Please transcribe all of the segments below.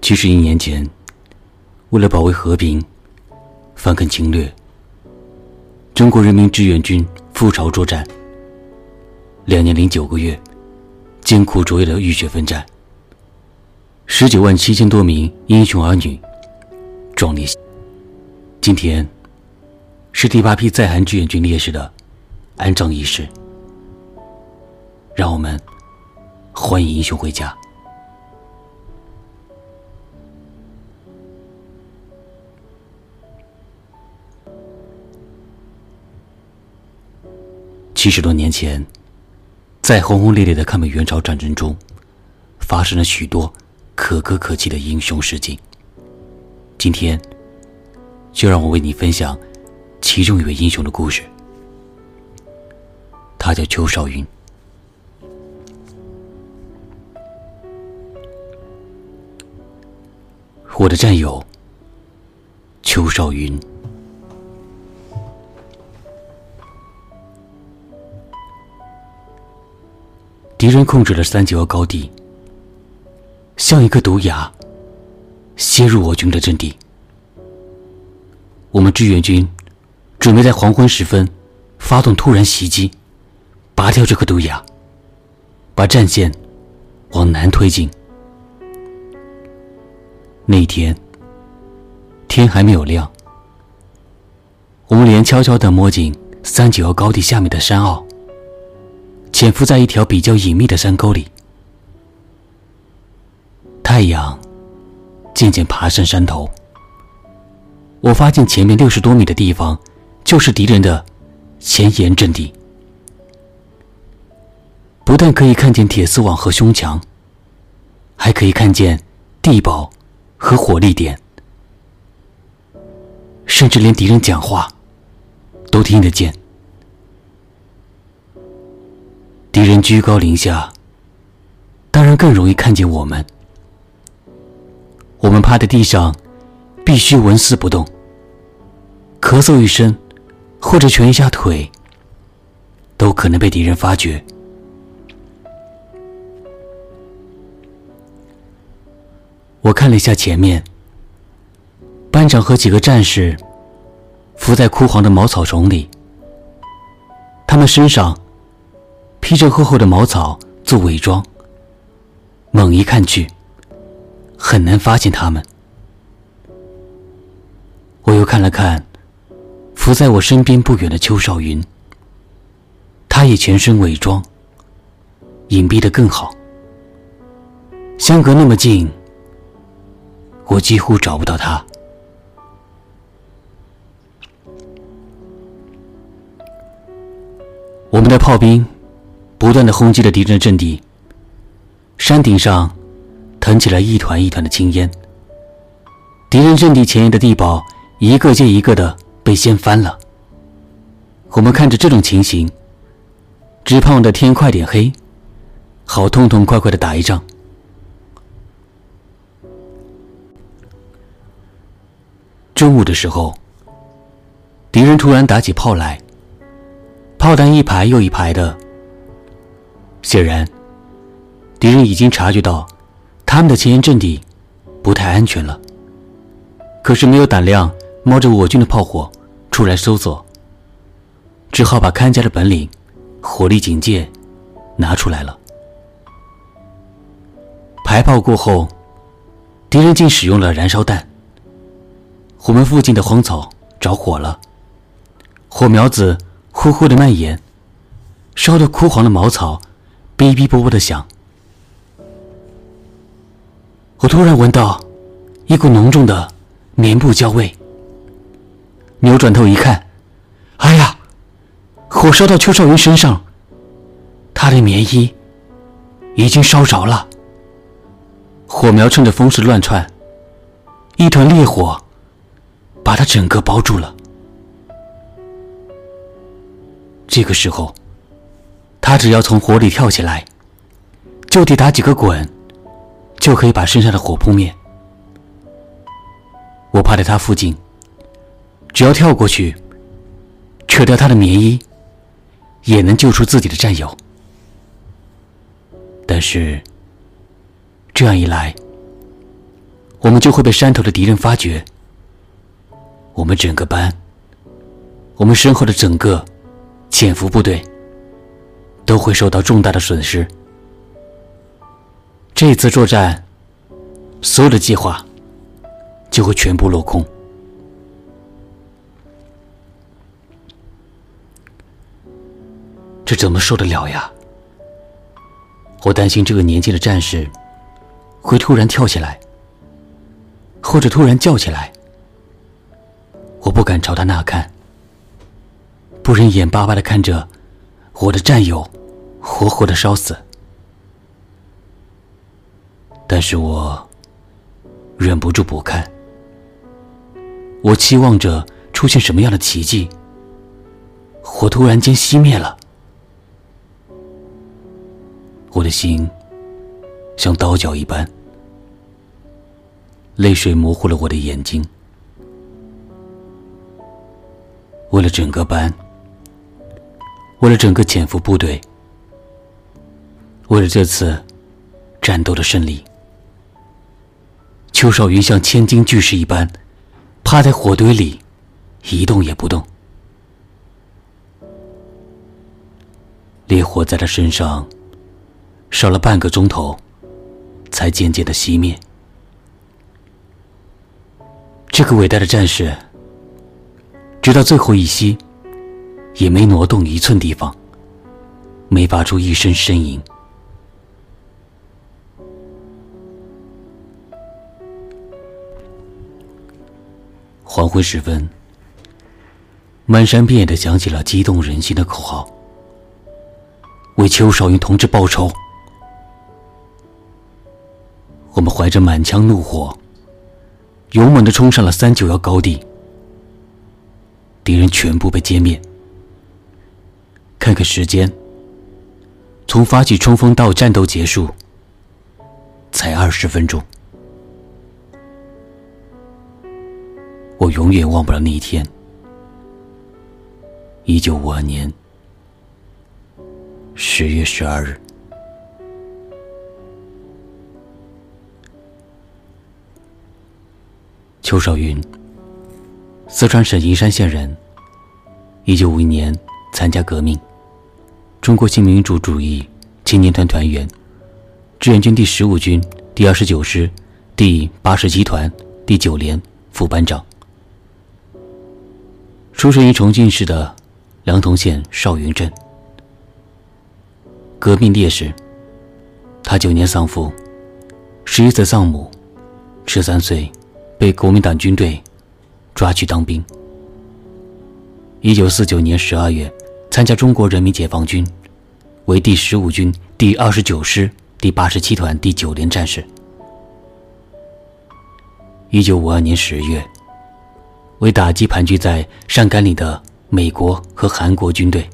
七十一年前，为了保卫和平，反抗侵略，中国人民志愿军赴朝作战，两年零九个月，艰苦卓越的浴血奋战，十九万七千多名英雄儿女，壮烈。今天，是第八批在韩志愿军烈士的安葬仪式，让我们欢迎英雄回家。七十多年前，在轰轰烈烈的抗美援朝战争中，发生了许多可歌可泣的英雄事迹。今天，就让我为你分享其中一位英雄的故事。他叫邱少云，我的战友邱少云。敌人控制了三九幺高地，像一颗毒牙，吸入我军的阵地。我们志愿军准备在黄昏时分发动突然袭击，拔掉这颗毒牙，把战线往南推进。那一天，天还没有亮，我们连悄悄地摸进三九幺高地下面的山坳。潜伏在一条比较隐秘的山沟里，太阳渐渐爬上山头。我发现前面六十多米的地方就是敌人的前沿阵地，不但可以看见铁丝网和胸墙，还可以看见地堡和火力点，甚至连敌人讲话都听得见。敌人居高临下，当然更容易看见我们。我们趴在地上，必须纹丝不动。咳嗽一声，或者蜷一下腿，都可能被敌人发觉。我看了一下前面，班长和几个战士伏在枯黄的茅草丛里，他们身上。披着厚厚的茅草做伪装，猛一看去，很难发现他们。我又看了看伏在我身边不远的邱少云，他也全身伪装，隐蔽的更好。相隔那么近，我几乎找不到他。我们的炮兵。不断的轰击着敌人的阵地，山顶上腾起了一团一团的青烟。敌人阵地前沿的地堡一个接一个的被掀翻了。我们看着这种情形，只盼望着天快点黑，好痛痛快快的打一仗。中午的时候，敌人突然打起炮来，炮弹一排又一排的。显然，敌人已经察觉到他们的前沿阵地不太安全了。可是没有胆量冒着我军的炮火出来搜索，只好把看家的本领——火力警戒拿出来了。排炮过后，敌人竟使用了燃烧弹。我们附近的荒草着火了，火苗子呼呼的蔓延，烧得枯黄的茅草。哔哔啵啵的响，我突然闻到一股浓重的棉布焦味。扭转头一看，哎呀，火烧到邱少云身上，他的棉衣已经烧着了。火苗趁着风势乱窜，一团烈火把他整个包住了。这个时候。他只要从火里跳起来，就地打几个滚，就可以把身上的火扑灭。我趴在他附近，只要跳过去，扯掉他的棉衣，也能救出自己的战友。但是，这样一来，我们就会被山头的敌人发觉，我们整个班，我们身后的整个潜伏部队，都会受到重大的损失。这次作战，所有的计划就会全部落空。这怎么受得了呀？我担心这个年纪的战士会突然跳起来，或者突然叫起来。我不敢朝他那看，不忍眼巴巴的看着我的战友活活的烧死。但是我忍不住不看，我期望着出现什么样的奇迹，火突然间熄灭了。我的心像刀绞一般，泪水模糊了我的眼睛。为了整个班，为了整个潜伏部队，为了这次战斗的胜利，邱少云像千斤巨石一般趴在火堆里，一动也不动。烈火在他身上。烧了半个钟头，才渐渐的熄灭。这个伟大的战士，直到最后一息，也没挪动一寸地方，没发出一声呻吟。黄昏时分，满山遍野的响起了激动人心的口号：“为邱少云同志报仇！”我们怀着满腔怒火，勇猛的冲上了三九幺高地。敌人全部被歼灭。看看时间，从发起冲锋到战斗结束，才二十分钟。我永远忘不了那一天。一九五二年十月十二日。邱少云，四川省营山县人。一九五一年参加革命，中国新民主主义青年团团员，志愿军第十五军第二十九师第八十七团第九连副班长。出生于重庆市的梁同县少云镇。革命烈士，他九年丧父，十一岁丧母，十三岁。被国民党军队抓去当兵。一九四九年十二月，参加中国人民解放军，为第十五军第二十九师第八十七团第九连战士。一九五二年十月，为打击盘踞在上甘岭的美国和韩国军队，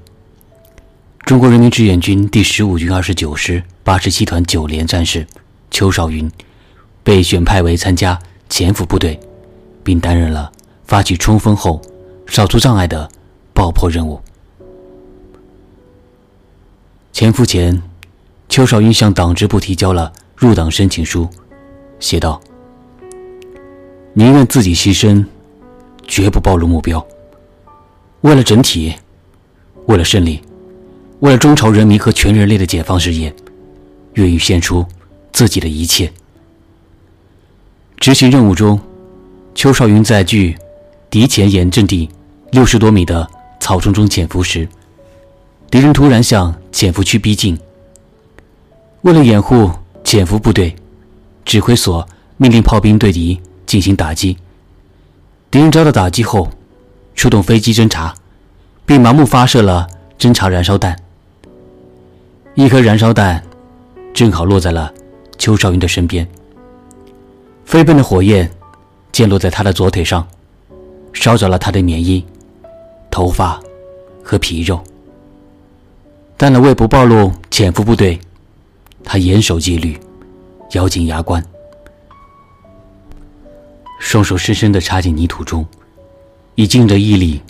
中国人民志愿军第十五军二十九师八十七团九连战士邱少云，被选派为参加。潜伏部队，并担任了发起冲锋后扫除障碍的爆破任务。潜伏前，邱少云向党支部提交了入党申请书，写道：“宁愿自己牺牲，绝不暴露目标。为了整体，为了胜利，为了中朝人民和全人类的解放事业，愿意献出自己的一切。”执行任务中，邱少云在距敌前沿阵地六十多米的草丛中潜伏时，敌人突然向潜伏区逼近。为了掩护潜伏部队，指挥所命令炮兵对敌进行打击。敌人遭到打击后，出动飞机侦察，并盲目发射了侦察燃烧弹。一颗燃烧弹正好落在了邱少云的身边。飞奔的火焰溅落在他的左腿上，烧着了他的棉衣、头发和皮肉。但为不暴露潜伏部队，他严守纪律，咬紧牙关，双手深深地插进泥土中，以尽着毅力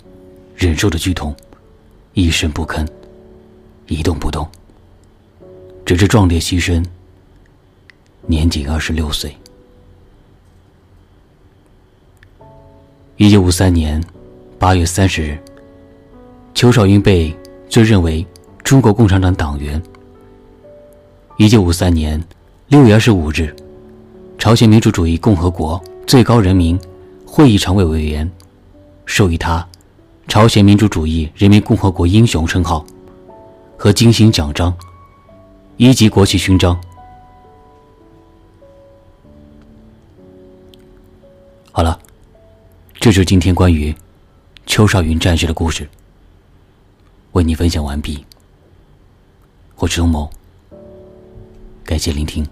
忍受着剧痛，一声不吭，一动不动。直至壮烈牺牲，年仅二十六岁。一九五三年八月三十日，邱少云被追认为中国共产党党员。一九五三年六月二十五日，朝鲜民主主义共和国最高人民会议常委委员授予他朝鲜民主主义人民共和国英雄称号和金星奖章、一级国旗勋章。这就是今天关于邱少云战士的故事，为你分享完毕。我是东某，感谢聆听。